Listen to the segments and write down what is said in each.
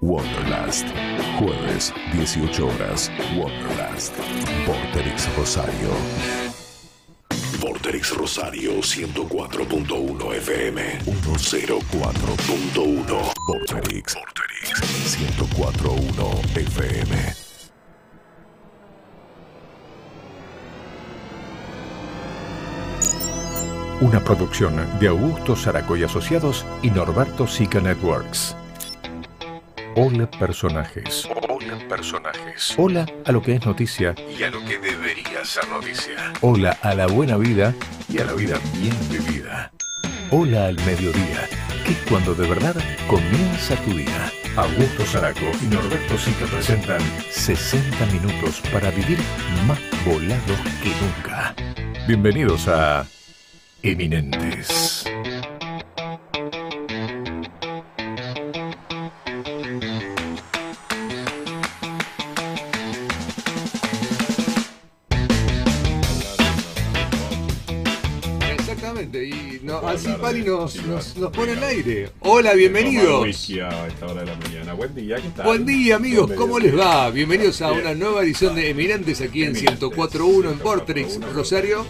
Wanderlust. Jueves, 18 horas. Wanderlust. Vorterix Rosario. Vorterix Rosario 104.1 FM 104.1 Vorterix Vorterix 104.1 FM Una producción de Augusto Zaraco y Asociados y Norberto Sica Networks. Hola personajes. Hola personajes. Hola a lo que es noticia y a lo que debería ser noticia. Hola a la buena vida y a la vida bien vivida. Hola al mediodía, que es cuando de verdad comienza tu día. Augusto Zaraco y Norberto Sica presentan 60 minutos para vivir más volados que nunca. Bienvenidos a Eminentes. Pali nos, nos, nos pone al aire. Hola, bienvenidos. Whisky a esta hora de la mañana. Buen día, ¿qué tal? Buen día amigos, Buen ¿cómo día. les va? Bienvenidos a Bien. una nueva edición de Eminentes aquí en Eminentes, 104.1 en 104.1, Portrix, Rosario.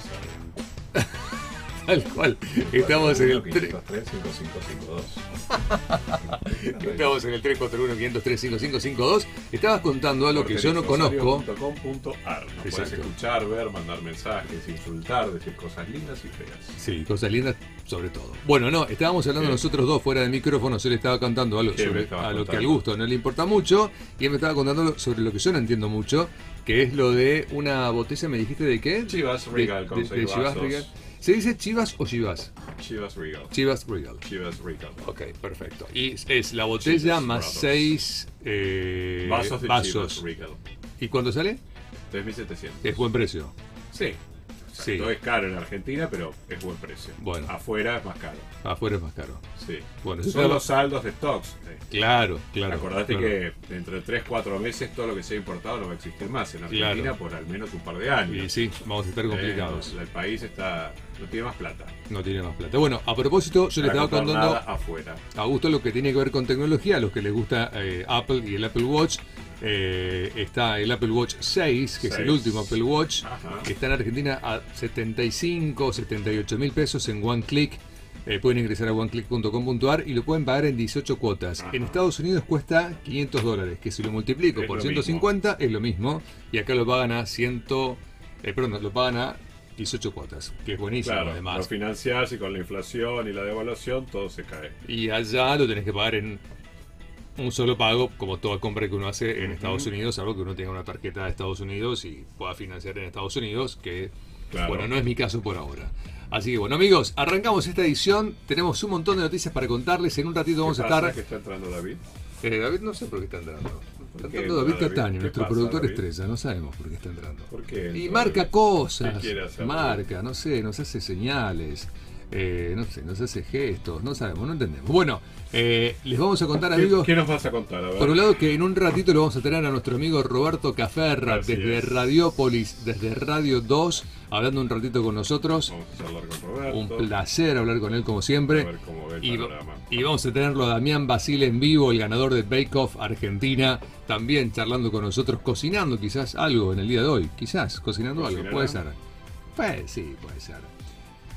Tal cual, estamos en el 3, 503 5552. estamos en el 341-503-5552. Estabas contando algo que yo no conozco. Nos puedes escuchar, ver, mandar mensajes, insultar, decir cosas lindas y feas. Sí, cosas lindas sobre todo. Bueno, no, estábamos hablando nosotros dos fuera de micrófono, yo le estaba contando algo ¿Qué me sobre a lo que al gusto no le importa mucho, y él me estaba contando sobre lo que yo no entiendo mucho, que es lo de una botella, ¿me dijiste de qué? Chivas De- Regal con de- de seis Chivas. Regal. ¿Se dice Chivas o Chivas? Chivas Regal. Chivas Regal. Chivas Regal. Ok, perfecto. Y es- la botella Chivas más Brothers. seis eh, Vasos de vasos. Chivas Regal. ¿Y cuándo sale? 3700. Es buen precio. Sí. Sí. Es caro en Argentina, pero es buen precio. Bueno. Afuera es más caro. Afuera es más caro. Sí. Bueno, Son los saldos de stocks. eh. Claro, claro. Acordate claro. que dentro de 3-4 meses todo lo que se ha importado no va a existir más en Argentina Claro. por al menos un par de años. Y sí, vamos a estar complicados. Eh, el país está no tiene más plata. No tiene más plata. Bueno, a propósito, yo le Para estaba comprar contando afuera. a gusto lo que tiene que ver con tecnología, a los que les gusta eh, Apple y el Apple Watch. Eh, está el Apple Watch 6, que es el último Apple Watch, Ajá. que está en Argentina a 75, 78 mil pesos en One Click. Eh, pueden ingresar a oneclick.com.ar y lo pueden pagar en 18 cuotas. Ajá. En Estados Unidos cuesta 500 dólares, que si lo multiplico Es por lo 150 es lo mismo. Y acá lo pagan a 100, eh, perdón, lo pagan a 18 cuotas, que es buenísimo Claro, lo además. financiás y con la inflación y la devaluación todo se cae. Y allá lo tenés que pagar en un solo pago, como toda compra que uno hace en. Estados Unidos, salvo que uno tenga una tarjeta de Estados Unidos y pueda financiar en Estados Unidos, que Claro. bueno, no es mi caso por ahora. Así que bueno amigos, arrancamos esta edición, tenemos un montón de noticias para contarles, en un ratito vamos ¿Qué a estar... que está entrando David? Eh, David no sé por qué está entrando. Está entrando entra David? Cataño, ¿Qué nuestro pasa, productor David? estrella, no sabemos por qué está entrando. ¿Por qué? Y marca cosas, ¿Qué quiere hacer? marca, no sé, nos hace señales, eh, no sé, nos hace gestos, no sabemos, no entendemos. Bueno, eh, les vamos a contar ¿Qué, amigos, qué nos vas a contar? A ver. por un lado que en un ratito lo vamos a tener a nuestro amigo Roberto Caferra Así desde es. Radiópolis, desde Radio 2, hablando un ratito con nosotros. Vamos a charlar con Roberto. Un placer hablar con él como A siempre. ver cómo ve el Y, y vamos a tenerlo a Damián Basile en vivo, el ganador de Bake Off Argentina, también charlando con nosotros, cocinando quizás algo en el día de hoy. Quizás, cocinando algo, puede ser. Pues sí, puede ser.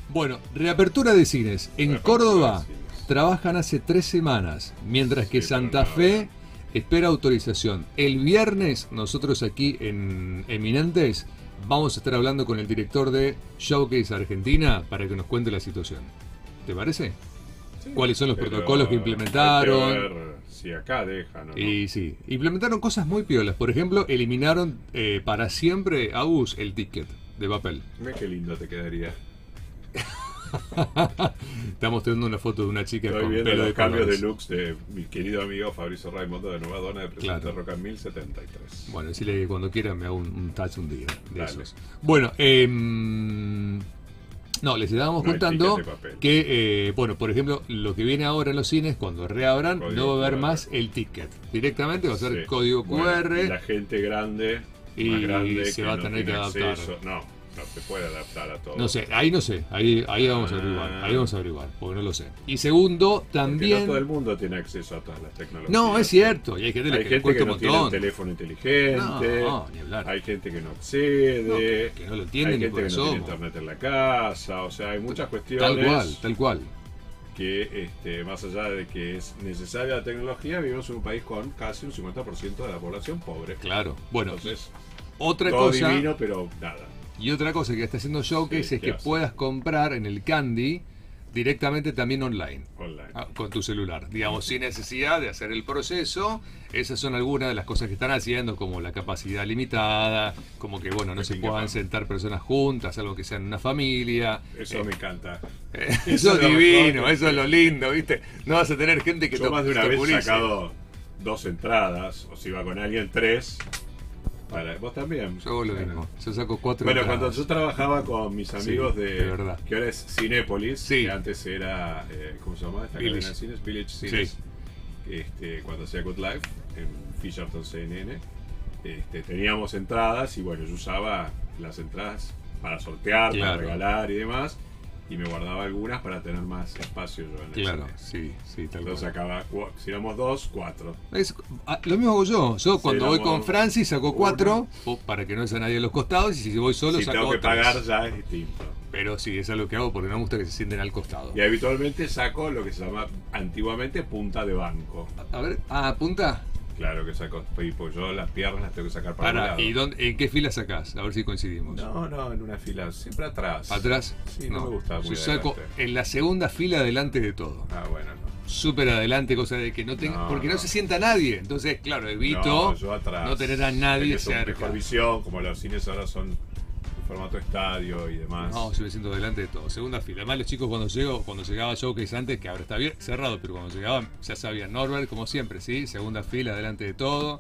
Bueno, reapertura de cines. En Reapertura Córdoba cines. trabajan hace tres semanas, mientras que Sí, Santa. Fe espera autorización. El viernes, nosotros aquí en Eminentes vamos a estar hablando con el director de Showcase Argentina para que nos cuente la situación. ¿Te parece? Sí, ¿Cuáles son los protocolos que hay que implementaron? ver si acá dejan o no. Y sí, implementaron cosas muy piolas. Por ejemplo, eliminaron eh, para siempre a US el ticket de papel. Mira qué lindo te quedaría. Estamos teniendo una foto de una chica Estoy con viendo pelo los de cambios de colores. looks de mi querido amigo Fabrizio Raimondo de Nueva Dona de Presidente Claro. Roca 1073. Bueno, decirle que cuando quiera me hago un, un touch un día de esos. Bueno, em, no, les estábamos No contando de que, eh, bueno, por ejemplo, lo que viene ahora en los cines, cuando reabran, Código no va a haber QR. más el ticket. Directamente va a ser Sí. código Bueno, QR. y la gente grande, Y más grande, se que va a tener que adaptar. acceso- No, No se puede adaptar a todo. No sé, ahí no sé, ahí, ahí vamos a averiguar, Ah. ahí vamos a averiguar, porque no lo sé. Y segundo, Porque también... no todo el mundo tiene acceso a todas las tecnologías. No, es cierto, y hay gente, Hay que gente que no tiene un teléfono inteligente. No, ni hablar. Hay gente que no accede. No, que no lo entiende hay ni gente que no tiene internet en la casa. O sea, hay muchas cuestiones Tal cual, tal cual. que, este, más allá de que es necesaria la tecnología, vivimos en un país con casi un 50% de la población pobre. Claro. Bueno, Entonces, otra todo cosa... divino, pero nada. Y otra cosa que está haciendo Showcase Sí, es ¿qué que hace? puedas comprar en el Candy directamente también online. Online. ah, Con tu celular, digamos, sin necesidad de hacer el proceso. Esas son algunas de las cosas que están haciendo, como la capacidad limitada, como que, bueno, no se puedan sentar personas juntas, algo que sean una familia. Eso Eh, me encanta. eh, eso eso es divino, eso es lo lindo, ¿viste? No vas a tener gente que Yo te más de una vez obstaculice. sacado dos entradas, o si iba con alguien, tres. Para, vos también. Yo hago lo mismo. Yo saco cuatro Bueno, cuando yo trabajaba con mis amigos Sí, de, de verdad. que ahora es Cinépolis, Sí. que antes era, eh, ¿cómo se llama? Esta Village. cadena de cines, Village Sí. Cines, este, cuando hacía Good Life, en Fisherton CNN, este, teníamos entradas y bueno, yo usaba las entradas para sortear, Claro. para regalar y demás, y me guardaba algunas para tener más espacio yo en el Claro, cine. sí, sí, tal Entonces cual. sacaba, si éramos dos, cuatro. Es- ah, lo mismo hago yo. Yo cuando voy con Francis saco uno. cuatro o para que no haya nadie a los costados y si voy solo si saco tengo que tres. pagar ya es distinto. Pero sí, es algo que hago porque no me gusta que se sienten al costado. Y habitualmente saco lo que se llama antiguamente punta de banco. A ver, ah, punta. Claro que saco, tipo yo las piernas las tengo que sacar para, Para, lado. ¿y dónde, en qué fila sacás? A ver si coincidimos. No, no, en una fila, siempre atrás. ¿Atrás? Sí, no, me gusta muy Yo saco adelante. en la segunda fila delante de todo. Ah, bueno, no. Súper adelante, cosa de que no tenga. No, porque no. no. se sienta nadie. Entonces, claro, evito No, yo atrás. no tener a nadie cerca. mejor visión, como los cines ahora son formato estadio y demás. No, yo me siento delante de todo. Segunda fila. Además, los chicos cuando llego, cuando llegaba Showcase antes, que ahora está bien cerrado, pero cuando llegaban ya sabían Norbert, como siempre, ¿sí? Segunda fila delante de todo.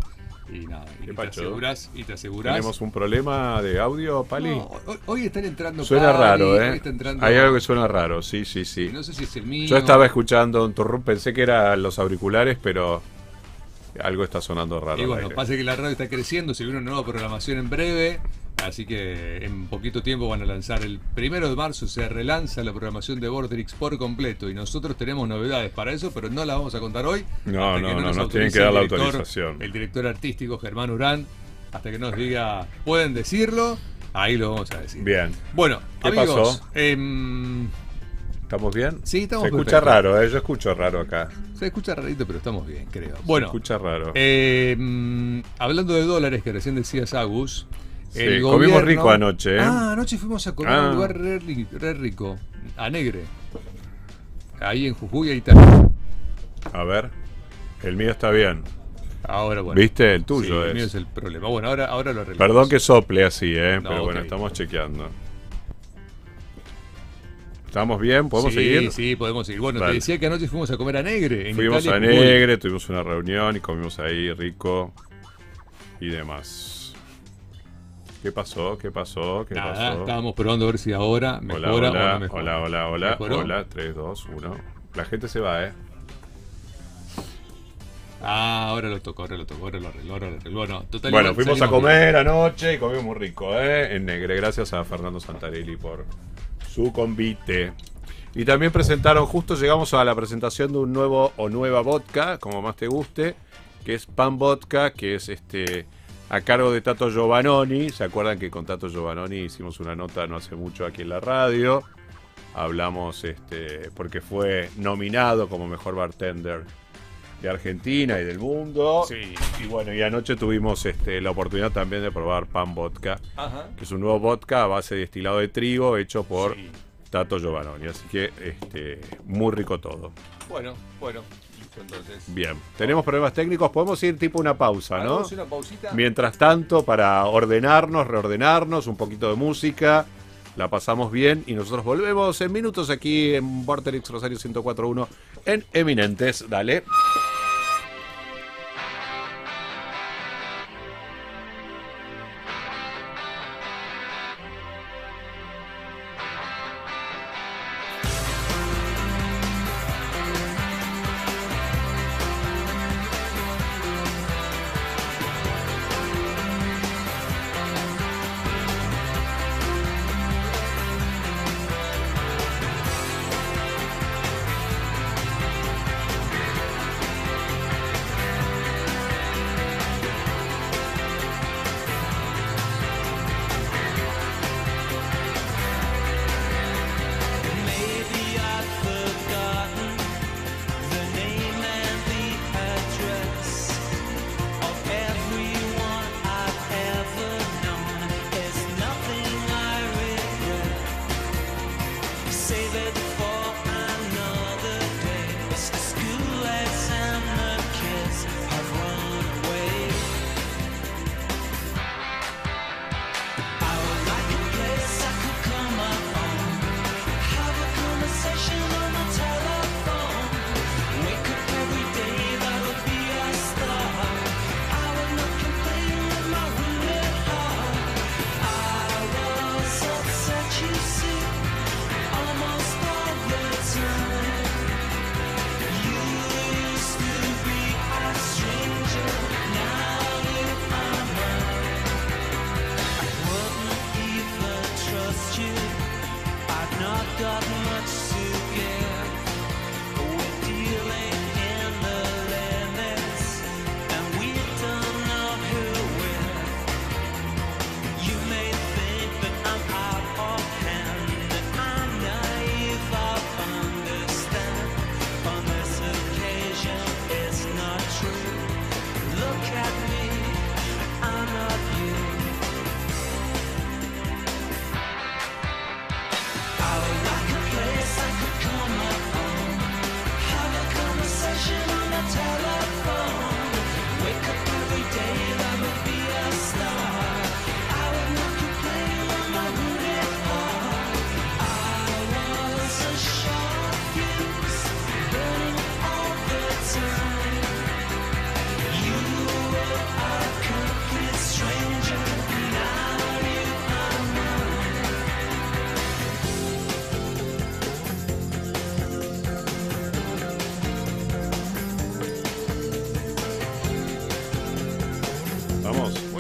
Y nada, y te pacho. asegurás, y te asegurás. ¿Tenemos un problema de audio, Pali? No, hoy, hoy están entrando suena Pali, raro, ¿eh? entrando- Hay algo que suena raro, sí, sí, sí. No sé si es el mío. Yo estaba escuchando un turrum, pensé que eran los auriculares, pero algo está sonando raro. Y bueno, pasa que la radio está creciendo, se viene una nueva programación en breve, así que en poquito tiempo van a lanzar el primero de marzo, se relanza la programación de Borderix por completo y nosotros tenemos novedades para eso, pero no las vamos a contar hoy. No, hasta no, que no, nos nos tienen que dar la director- autorización. El director artístico Germán Urán, hasta que nos diga, pueden decirlo, ahí lo vamos a decir. Bien, Bueno, ¿Qué amigos, pasó? em, ¿estamos bien? Sí, estamos Se escucha raro, ¿eh? Yo escucho raro acá. se escucha rarito, pero estamos bien, creo. Se Bueno, escucha raro. Eh, mm, hablando de dólares que recién decías Agus. Sí, el comimos gobierno- rico anoche, ¿eh? Ah, anoche fuimos a comer a Ah. un lugar re, re rico, a Negre. Ahí en Jujuy, ahí está. A ver, el mío está bien. Ahora bueno. ¿Viste? El tuyo Sí, el es. mío es el problema. Bueno, ahora, ahora lo arreglamos. Perdón que sople así, ¿eh? No, Pero bueno, estamos chequeando. ¿Estamos bien? ¿Podemos sí, seguir? Sí, podemos seguir. Bueno, te decía que anoche fuimos a comer a Negre. En Fuimos Italia, a. Negre, tuvimos una reunión y comimos ahí rico y demás. ¿Qué pasó? ¿Qué pasó? ¿Qué Nada, pasó? estábamos probando a ver si ahora Hola, mejora hola, o no mejora. hola, hola, hola, ¿Mejoró? hola, 3, 2, 1. La gente se va, ¿eh? Ah, ahora lo tocó, ahora lo tocó, ahora lo arregló, ahora lo arregló. No, total, Bueno, igual fuimos a bien. comer anoche y comimos muy rico, ¿eh? En Negre. Gracias a Fernando Santarelli por su convite. Y también presentaron, justo llegamos a la presentación de un nuevo o nueva vodka, como más te guste, que es Pan Vodka, que es este a cargo de Tato Giovannoni. ¿Se acuerdan que con Tato Giovannoni hicimos una nota no hace mucho aquí en la radio? Hablamos este porque fue nominado como mejor bartender de Argentina y del mundo. Sí. Y bueno, y anoche tuvimos este, la oportunidad también de probar Pan Vodka, Ajá. que es un nuevo vodka a base de destilado de trigo hecho por Sí. Tato Giovannoni. Así que este, muy rico todo. Bueno, bueno. Listo, entonces. Bien, tenemos problemas técnicos, podemos ir tipo una pausa, ¿no? Una pausita. Mientras tanto, para ordenarnos, reordenarnos, un poquito de música, la pasamos bien y nosotros volvemos en minutos aquí en Vorterix Rosario 1041 en Eminentes. Dale.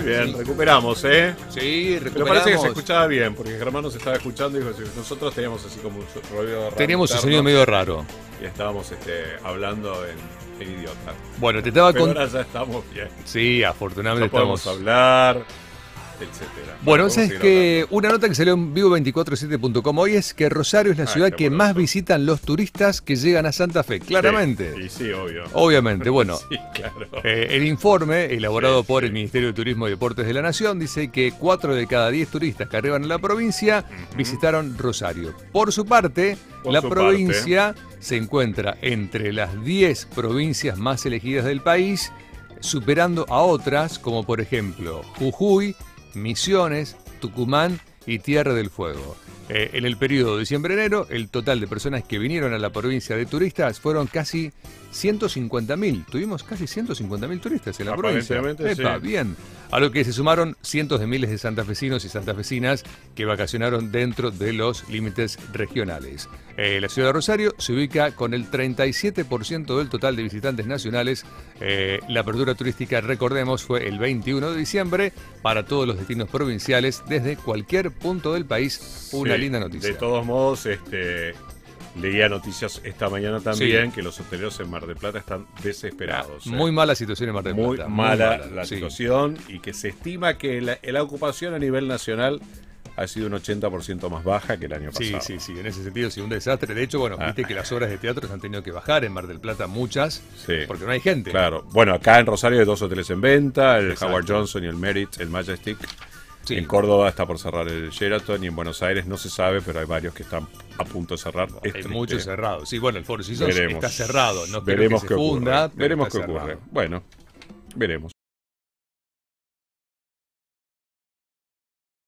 Bien, recuperamos, ¿eh? Sí, Pero recuperamos. parece que se escuchaba bien, porque Germán nos estaba escuchando y dijo, nosotros teníamos así como un ruido raro Teníamos un sonido medio raro. Y estábamos este, hablando en, en idiota. Bueno, te estaba Pero con... ahora ya estamos bien. Sí, Ya afortunadamente podemos estamos... hablar, etcétera. Bueno, que una nota que salió en vivo247.com hoy es que Rosario es la Ah, ciudad que más visitan los turistas que llegan a Santa Fe. Claramente. Sí, sí, obvio. Obviamente, bueno. Sí, claro. Eh, el informe, elaborado Sí, por el Ministerio de Turismo y Deportes de la Nación, dice que 4 de cada 10 turistas que arriban a la provincia visitaron Rosario. Por su parte, Por la su provincia se encuentra entre las 10 provincias más elegidas del país, superando a otras como por ejemplo Jujuy, Misiones, Tucumán y Tierra del Fuego. Eh, en el periodo diciembre-enero, el total de personas que vinieron a la provincia de turistas fueron casi 150.000. Tuvimos casi 150.000 turistas en la provincia. Epa, sí. bien. A lo que se sumaron cientos de miles de santafesinos y santafesinas que vacacionaron dentro de los límites regionales. Eh, la ciudad de Rosario se ubica con el 37% del total de visitantes nacionales. Eh, la apertura turística, recordemos, fue el 21 de diciembre para todos los destinos provinciales desde cualquier punto del país. Una Sí, linda noticia. De todos modos, este, leía noticias esta mañana también Sí. que los hoteleros en Mar del Plata están desesperados. ¿eh? Muy mala situación en Mar del Muy Plata. mala la sí. situación y que se estima que la, la ocupación a nivel nacional ha sido un 80% más baja que el año Sí, pasado. sí, sí, en ese sentido sí, un desastre. De hecho, bueno, Ah. viste que las obras de teatro se han tenido que bajar en Mar del Plata, muchas, Sí. porque no hay gente. Claro. Bueno, acá en Rosario hay dos hoteles en venta, el Exacto. Howard Johnson y el Merit, el Majestic. Sí. En Córdoba está por cerrar el Sheraton y en Buenos Aires no se sabe, pero hay varios que están a punto de cerrar. Es Hay triste. muchos cerrados. Sí, bueno, el Four Seasons Veremos. está cerrado. No veremos que qué se funda, ocurre. Veremos qué ocurre. Bueno, veremos.